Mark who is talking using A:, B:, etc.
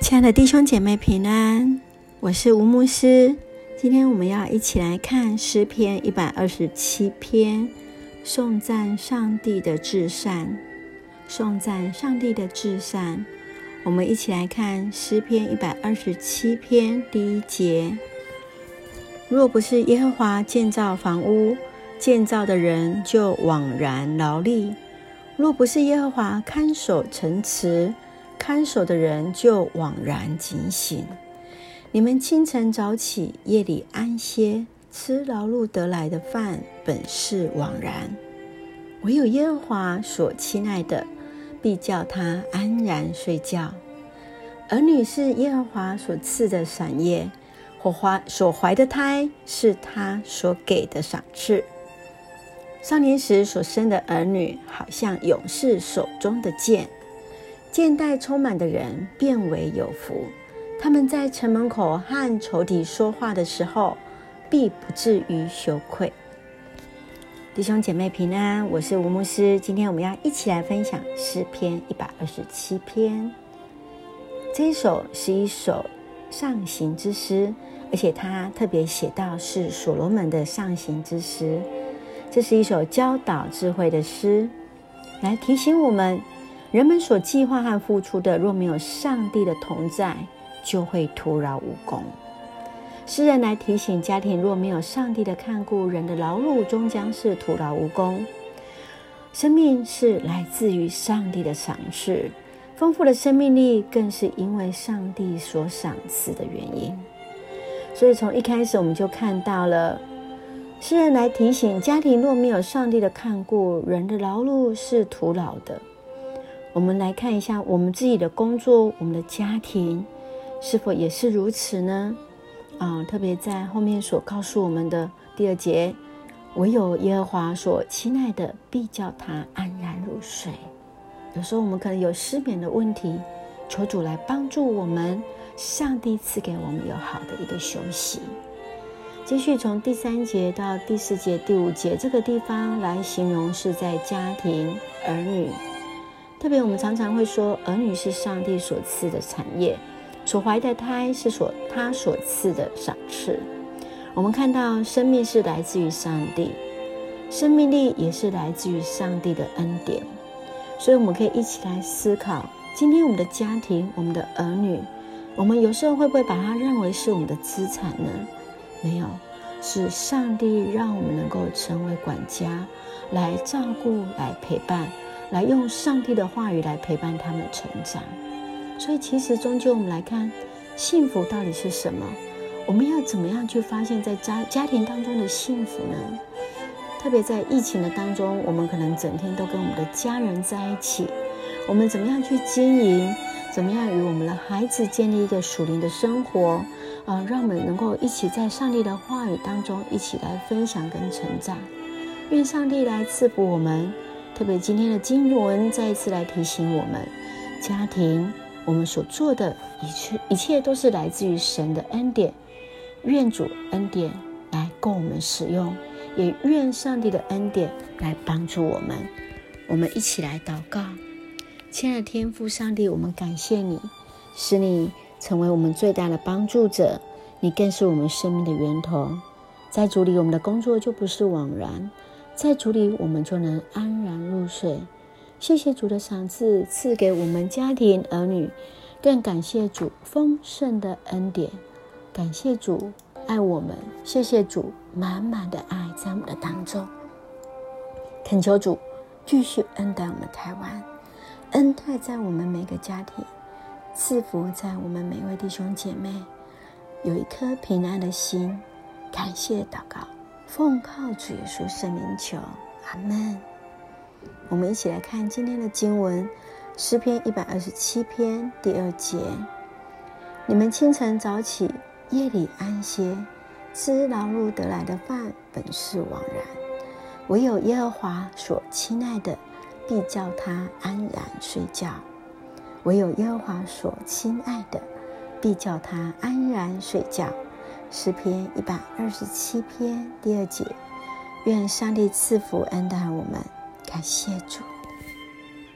A: 亲爱的弟兄姐妹平安，我是吴牧师。今天我们要一起来看诗篇一百二十七篇，颂赞上帝的至善。颂赞上帝的至善，我们一起来看诗篇一百二十七篇第一节：若不是耶和华建造房屋，建造的人就枉然劳力；若不是耶和华看守城池，看守的人就枉然警醒。你们清晨早起，夜里安歇，吃劳碌得来的饭，本是枉然。唯有耶和华所亲爱的，必叫他安然睡觉。儿女是耶和华所赐的产业，或怀所怀的胎是他所给的赏赐。少年时所生的儿女，好像勇士手中的箭。箭袋充满的人，便为有福。他们在城门口和仇敌说话的时候，必不至于羞愧。弟兄姐妹平安，我是吴牧师。今天我们要一起来分享诗篇一百二十七篇。这一首是一首上行之诗，而且他特别写到是所罗门的上行之诗。这是一首教导智慧的诗，来提醒我们。人们所计划和付出的，若没有上帝的同在，就会徒劳无功。诗人来提醒家庭，若没有上帝的看顾，人的劳碌终将是徒劳无功。生命是来自于上帝的赏赐，丰富的生命力更是因为上帝所赏赐的原因。所以从一开始我们就看到了，诗人来提醒家庭，若没有上帝的看顾，人的劳碌是徒劳的。我们来看一下我们自己的工作，我们的家庭是否也是如此呢？啊，特别在后面所告诉我们的第二节，唯有耶和华所亲爱的，必叫他安然入睡。有时候我们可能有失眠的问题，求主来帮助我们，上帝赐给我们有好的一个休息。继续从第三节到第四节、第五节这个地方来形容是在家庭儿女。特别，我们常常会说，儿女是上帝所赐的产业，所怀的胎是所他所赐的赏赐。我们看到，生命是来自于上帝，生命力也是来自于上帝的恩典。所以，我们可以一起来思考：今天我们的家庭，我们的儿女，我们有时候会不会把它认为是我们的资产呢？没有，是上帝让我们能够成为管家，来照顾，来陪伴。来用上帝的话语来陪伴他们成长，所以其实终究我们来看，幸福到底是什么？我们要怎么样去发现，在家家庭当中的幸福呢？特别在疫情的当中，我们可能整天都跟我们的家人在一起，我们怎么样去经营？怎么样与我们的孩子建立一个属灵的生活？啊、呃，让我们能够一起在上帝的话语当中一起来分享跟成长。愿上帝来赐福我们。特别今天的经文再一次来提醒我们，家庭我们所做的一切，一切都是来自于神的恩典。愿主恩典来供我们使用，也愿上帝的恩典来帮助我们。我们一起来祷告，亲爱的天父上帝，我们感谢你，使你成为我们最大的帮助者，你更是我们生命的源头。在主里，我们的工作就不是枉然。在主里，我们就能安然入睡。谢谢主的赏赐，赐给我们家庭儿女，更感谢主丰盛的恩典。感谢主爱我们，谢谢主满满的爱在我们的当中。恳求主继续恩待我们台湾，恩待在我们每个家庭，赐福在我们每位弟兄姐妹，有一颗平安的心。感谢祷告。奉靠主耶稣圣名求，阿门。我们一起来看今天的经文，诗篇一百二十七篇第二节：你们清晨早起，夜里安歇，吃劳碌得来的饭，本是枉然。唯有耶和华所亲爱的，必叫他安然睡觉。唯有耶和华所亲爱的，必叫他安然睡觉。诗篇一百二十七篇第二节，愿上帝赐福恩待我们，感谢主。